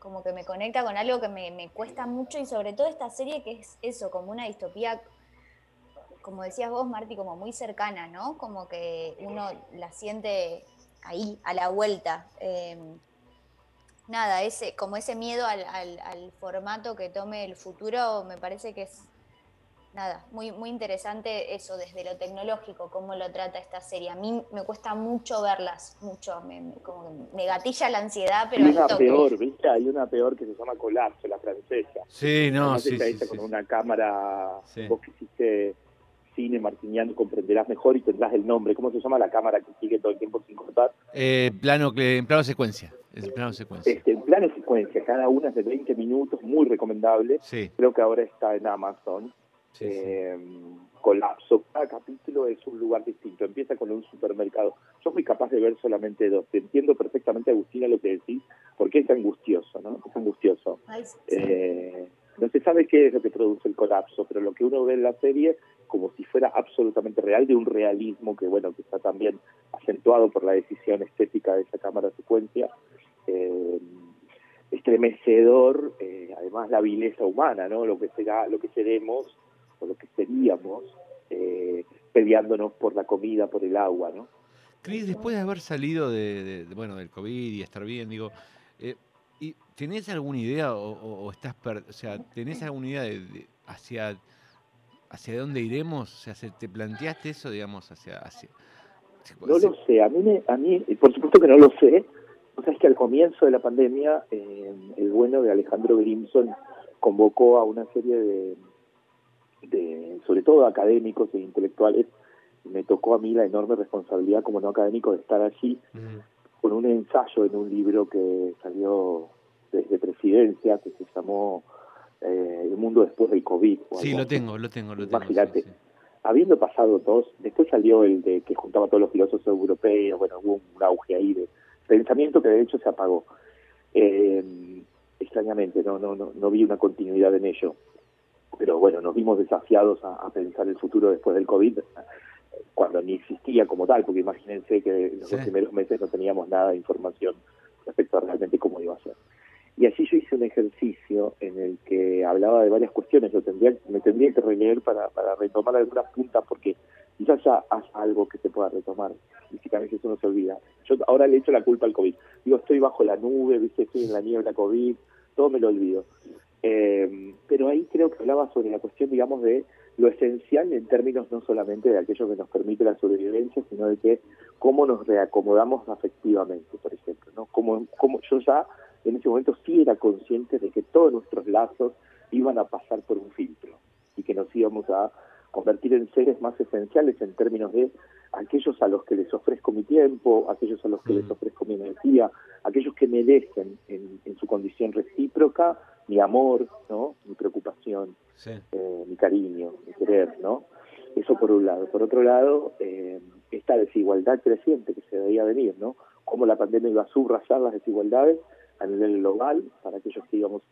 como que me conecta con algo que me, me cuesta mucho y sobre todo esta serie que es eso, como una distopía, como decías vos, Marti, como muy cercana, ¿no? Como que uno la siente ahí, a la vuelta. Eh, nada, ese, como ese miedo al, al- al formato que tome el futuro, me parece que es nada, muy, muy interesante eso desde lo tecnológico, cómo lo trata esta serie. A mí me cuesta mucho verlas, mucho, me, me- como que me gatilla la ansiedad, pero hay una toque. peor viste hay una peor que se llama colapso la francesa Sí, no, Además sí, está sí, hecha sí, con sí. una cámara, Sí. vos que hiciste cine martiniano comprenderás mejor y tendrás el nombre. ¿Cómo se llama la cámara que sigue todo el tiempo sin cortar? Eh, plano, en plano secuencia. Es plano secuencia. Este, en plano secuencia, cada una es de 20 minutos, muy recomendable. Sí, Creo que ahora está en Amazon. Sí, sí. Eh, colapso. Cada capítulo es un lugar distinto. Empieza con un supermercado. Yo fui capaz de ver solamente dos. Te entiendo perfectamente, Agustina, lo que decís, porque es angustioso, ¿no? Es angustioso. Ay, sí. Eh, no se sabe qué es lo que produce el colapso, pero lo que uno ve en la serie, como si fuera absolutamente real, de un realismo que, bueno, que está también acentuado por la decisión estética de esa cámara secuencia, eh, estremecedor, eh, además la vileza humana, ¿no? Lo que será, lo que seremos o lo que seríamos eh, peleándonos por la comida, por el agua, ¿no? Cris, después de haber salido de, de- de, bueno, del COVID y estar bien, digo, eh, ¿y ¿tenés alguna idea o, o- o estás, per- o sea, tenés alguna idea de, de hacia, hacia dónde iremos? O sea, ¿se- ¿te planteaste eso, digamos, hacia... hacia No lo sé, a mí, me- a mí eh, por supuesto que no lo sé. O sea, es que al comienzo de la pandemia, eh, el bueno de Alejandro Grimson convocó a una serie de, de, sobre todo académicos e intelectuales. Me tocó a mí la enorme responsabilidad como no académico de estar allí Mm, con un ensayo en un libro que salió desde presidencia, que se llamó eh, El mundo después del COVID. Sí, lo tengo, lo tengo, lo tengo. sí, Imagínate. sí. habiendo pasado dos, después salió el de que juntaba a todos los filósofos europeos, bueno, hubo un auge ahí de pensamiento que de hecho se apagó. Eh, extrañamente, no, no, no, no vi una continuidad en ello. Pero bueno, nos vimos desafiados a, a pensar el futuro después del COVID, cuando ni existía como tal, porque imagínense que en los Sí. primeros meses no teníamos nada de información respecto a realmente cómo iba a ser. Y allí yo hice un ejercicio en el que hablaba de varias cuestiones. Yo tendría, me tendría que releer para, para retomar algunas puntas, porque quizás ya haya algo que se pueda retomar. Y si a veces uno se olvida. Yo ahora le echo la culpa al COVID. Digo, estoy bajo la nube, ¿viste? estoy en la niebla COVID, todo me lo olvido. Eh, pero ahí creo que hablaba sobre la cuestión, digamos, de lo esencial en términos no solamente de aquello que nos permite la sobrevivencia, sino de que cómo nos reacomodamos afectivamente, por ejemplo, ¿no? Como, como yo ya en ese momento sí era consciente de que todos nuestros lazos iban a pasar por un filtro y que nos íbamos a convertir en seres más esenciales en términos de aquellos a los que les ofrezco mi tiempo, aquellos a los que les ofrezco mi energía, aquellos que merecen en, en su condición recíproca mi amor, ¿no? mi preocupación, Sí. eh, mi cariño, mi querer, ¿no? Eso por un lado. Por otro lado, eh, esta desigualdad creciente que se veía venir, ¿no? Cómo la pandemia iba a subrayar las desigualdades a nivel global, para aquellos que, digamos,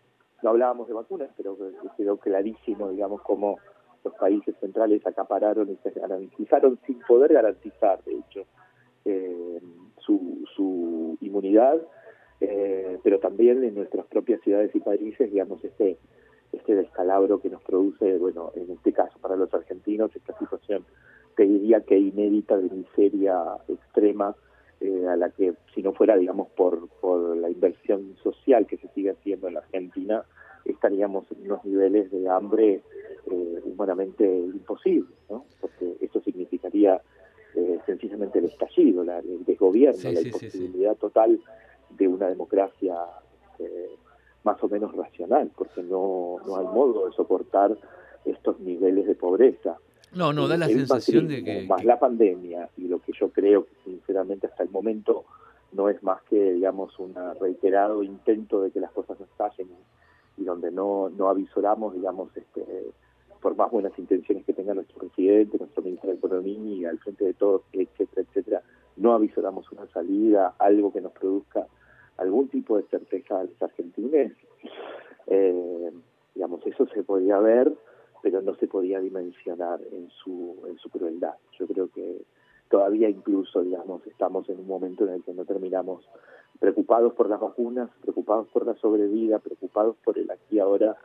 no hablábamos de vacunas, pero que quedó clarísimo, digamos, cómo los países centrales acapararon y se garantizaron sin poder garantizar, de hecho, eh, su, su inmunidad, eh, pero también en nuestras propias ciudades y países, digamos, este este descalabro que nos produce, bueno, en este caso para los argentinos, esta situación, te diría que inédita de miseria extrema, eh, a la que si no fuera, digamos, por, por la inversión social que se sigue haciendo en la Argentina, estaríamos en unos niveles de hambre eh, humanamente imposibles, ¿no? Porque esto significaría eh, sencillamente el estallido, la, el desgobierno, Sí, la sí, sí, sí. imposibilidad total de una democracia eh, más o menos racional, porque no, no hay modo de soportar estos niveles de pobreza. No, no, da la El sensación de que, Más la pandemia y lo que yo creo que sinceramente hasta el momento no es más que, digamos, un reiterado intento de que las cosas no estallen y, y donde no, no avisoramos, digamos, este, por más buenas intenciones que tenga nuestro presidente, nuestro ministro de Economía, al frente de todos, etcétera, etcétera, no avisoramos una salida, algo que nos produzca algún tipo de certeza a los argentines, eh, digamos, eso se podía ver, pero no se podía dimensionar en su, en su crueldad. Yo creo que todavía incluso, digamos, estamos en un momento en el que no terminamos preocupados por las vacunas, preocupados por la sobrevida, preocupados por el aquí y ahora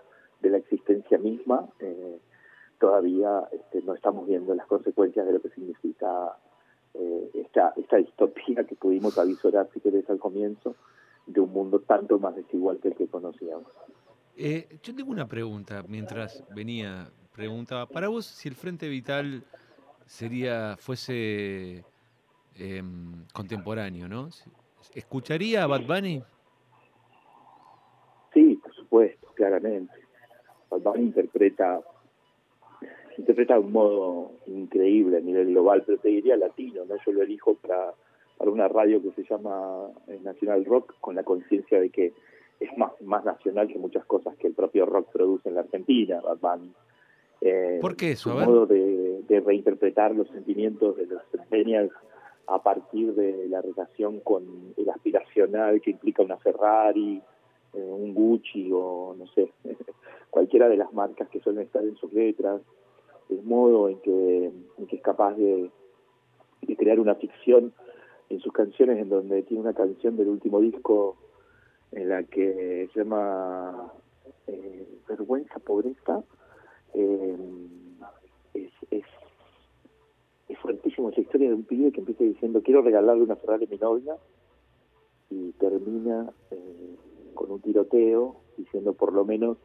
de la existencia misma, eh, todavía este, no estamos viendo las consecuencias de lo que significa eh, esta, esta distopía que pudimos avisorar, si querés, al comienzo, de un mundo tanto más desigual que el que conocíamos. Eh, yo tengo una pregunta mientras venía. Preguntaba, para vos, si el Frente Vital sería, fuese em, contemporáneo, ¿no? ¿Escucharía a Bad Bunny? Sí, por supuesto, claramente. Bad Bunny interpreta interpreta de un modo increíble a nivel global, pero te diría latino, ¿no? Yo lo elijo para, para una radio que se llama eh, Nacional Rock, con la conciencia de que es más, más nacional que muchas cosas que el propio rock produce en la Argentina, Bad Bunny. Eh, ¿Por qué eso? su modo de, de reinterpretar los sentimientos de los centennials a partir de la relación con el aspiracional que implica una Ferrari, eh, un Gucci o no sé, cualquiera de las marcas que suelen estar en sus letras, el modo en que, en que es capaz de, de crear una ficción en sus canciones, en donde tiene una canción del último disco en la que se llama eh, Vergüenza, Pobreza, eh, es, es, es fuertísimo esa historia de un pibe que empieza diciendo quiero regalarle una Ferrari a mi novia y termina eh, con un tiroteo diciendo por lo menos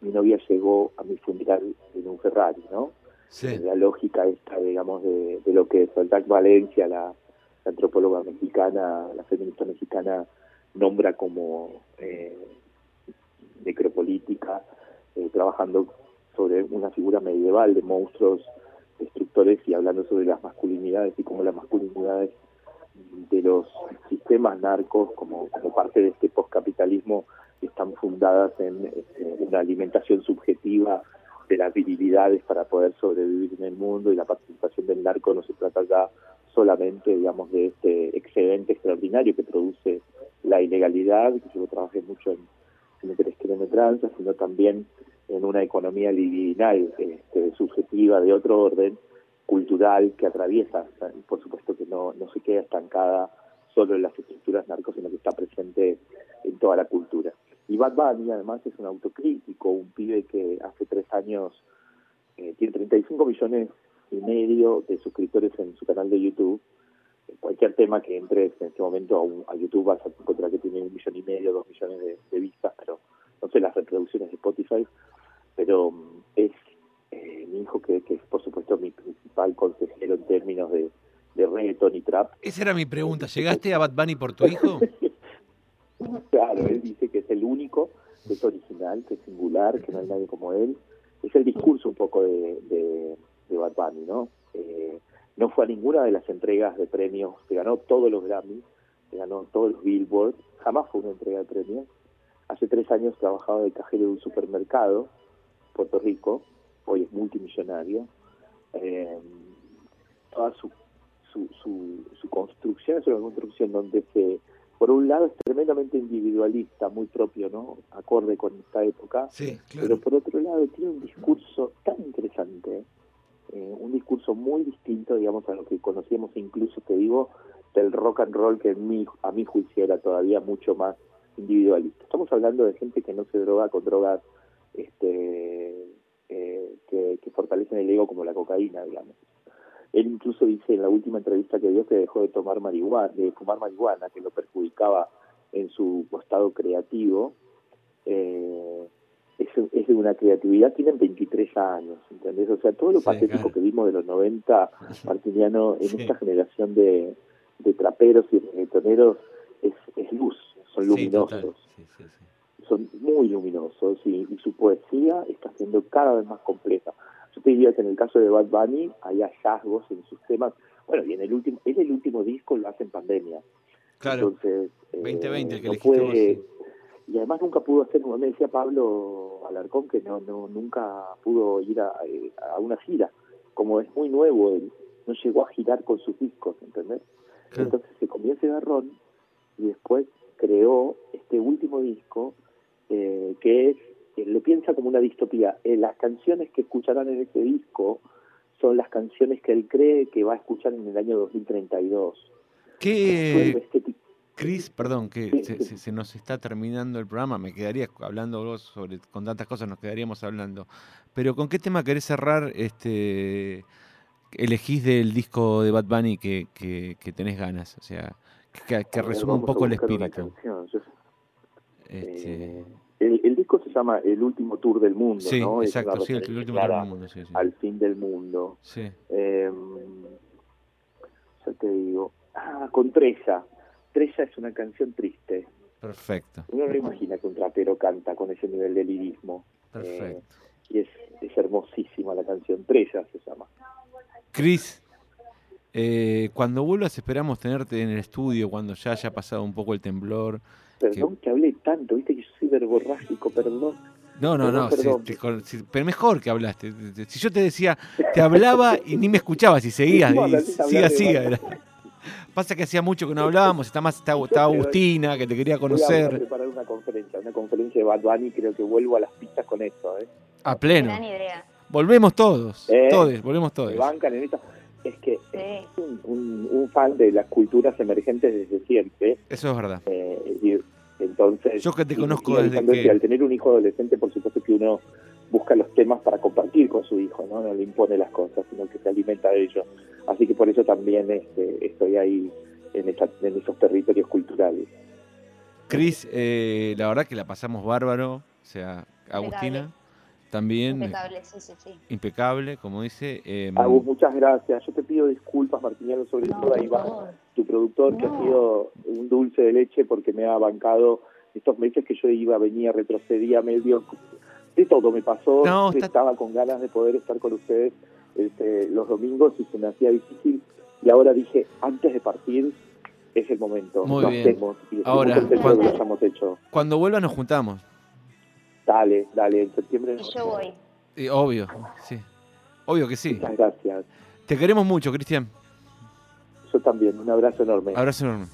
mi novia llegó a mi funeral en un Ferrari, ¿no? Sí. La lógica esta, digamos, de, de lo que Soltac Valencia, la, la antropóloga mexicana, la feminista mexicana, nombra como eh, necropolítica, eh, trabajando sobre una figura medieval de monstruos destructores y hablando sobre las masculinidades y cómo las masculinidades de los sistemas narcos como, parte de este postcapitalismo están fundadas en una alimentación subjetiva de las virilidades para poder sobrevivir en el mundo y la participación del narco no se trata ya solamente, digamos, de este excedente extraordinario que produce la ilegalidad, que yo trabajé mucho en, en Interestero de Tranza, sino también en una economía libidinal, este, subjetiva de otro orden, cultural, que atraviesa, por supuesto que no, no se queda estancada solo en las estructuras narcos, sino que está presente en toda la cultura. Y Bad Bunny además es un autocrítico, un pibe que hace tres años eh, tiene 35 millones y medio de suscriptores en su canal de YouTube. Cualquier tema que entres en este momento a, un, a YouTube vas a encontrar que tiene un millón y medio, dos millones de, de vistas, pero no sé las reproducciones de Spotify, pero um, es eh, mi hijo, que, que es por supuesto mi principal consejero en términos de, de reggaeton y trap, Esa era mi pregunta. ¿Llegaste a Bad Bunny por tu hijo? Claro, él dice que es el único, que es original, que es singular, que no hay nadie como él. Es el discurso un poco de, de, de Bad Bunny, ¿no? Eh, no fue a ninguna de las entregas de premios, se ganó todos los Grammy, se ganó todos los Billboard, jamás fue una entrega de premios. Hace tres años trabajaba de cajero de un supermercado, Puerto Rico, hoy es multimillonario. Eh, toda su, su, su, su construcción es una construcción donde se por un lado es tremendamente individualista, muy propio, ¿no? Acorde con esta época, Sí, pero por otro lado tiene un discurso tan interesante, eh, un discurso muy distinto, digamos, a lo que conocíamos incluso, te digo, del rock and roll que en mi, a mi juicio era todavía mucho más individualista. Estamos hablando de gente que no se droga con drogas este, eh, que, que fortalecen el ego como la cocaína, digamos. Él incluso dice en la última entrevista que dio que dejó de tomar marihuana, de fumar marihuana, que lo perjudicaba en su estado creativo. Eh, es, es de una creatividad, tienen 23 años, ¿entendés? O sea, todo lo Sí, patético claro. que vimos de los 90, Martiniano, en Sí. esta generación de, de traperos y reggaetoneros, es, es luz, son luminosos. Sí, son muy luminosos y, y su poesía está siendo cada vez más compleja. Yo te diría que en el caso de Bad Bunny hay hallazgos en sus temas. Bueno, y en el último, es el último disco, lo hace en pandemia. Claro. Entonces, eh, 2020, el que no elegiste vos. Y además nunca pudo hacer, como me decía Pablo Alarcón, que no, no nunca pudo ir a, eh, a una gira. Como es muy nuevo, él no llegó a girar con sus discos, ¿entendés? Entonces se comió ese garrón y después creó este último disco eh, que es, él lo piensa como una distopía. Eh, las canciones que escucharán en ese disco son las canciones que él cree que va a escuchar en el año 2032. ¿Qué, este Cris, perdón, que Sí, se, sí. se- se nos está terminando el programa, me quedaría hablando vos sobre, con tantas cosas nos quedaríamos hablando. Pero ¿con qué tema querés cerrar este elegís del disco de Bad Bunny que, que, que tenés ganas? O sea, que, que resuma un poco el espíritu. Yo- Este, eh, el, el disco se llama El último tour del mundo, sí, ¿no? Exacto, sí, el, último clara del mundo, sí, sí. al fin del mundo. Sí. Eh, ya te digo. Ah, con Trella. Trella es una canción triste. Perfecto, Uno no imagina que un trapero canta con ese nivel de lirismo. perfecto. Y es, es hermosísima la canción. Trella se llama. Cris, eh, cuando vuelvas esperamos tenerte en el estudio cuando ya haya pasado un poco el temblor. Perdón que hablé tanto, viste que yo soy verborrágico, perdón. No, no, Perdón, no, perdón. si- pero mejor que hablaste. Si yo te decía, te hablaba y ni me escuchabas y seguías, ¿Cómo y siga, siga. Pasa que hacía mucho que no hablábamos, está más, está, está Agustina, que te quería Voy a conocer preparar una conferencia, una conferencia de Bad Bunny, creo que vuelvo a las pistas con esto, ¿eh? a pleno. Gran idea. Volvemos todos, Eh, todos, volvemos todos. Me bancan en esto. Es que Sí. es un, un- un fan de las culturas emergentes desde siempre. Eso es verdad. eh, entonces, Yo que te conozco y desde que- al tener un hijo adolescente, por supuesto que uno busca los temas para compartir con su hijo, ¿no? No le impone las cosas, sino que se alimenta de ellos. Así que por eso también este, estoy ahí en, esa- en esos territorios culturales. Cris, eh, la verdad que la pasamos bárbaro, o sea, Agustina también eh, Impecable, sí, sí, sí. impecable, como dice. eh, Agus, muchas gracias. Yo te pido disculpas, Martiniano, sobre No, todo a Iván, tu productor, que ha sido un dulce de leche porque me ha bancado estos meses que yo iba, venía, retrocedía medio. De todo me pasó. No, está- Estaba con ganas de poder estar con ustedes este, los domingos y se me hacía difícil. Y ahora dije, antes de partir, es el momento. Muy lo bien. hacemos. Y Ahora, cuando- que lo hayamos hecho. Cuando vuelva nos juntamos. Dale, dale, en septiembre. Y yo voy. Eh, obvio, sí. Obvio que sí. Muchas gracias. Te queremos mucho, Cristian. Yo también. Un abrazo enorme. Abrazo enorme.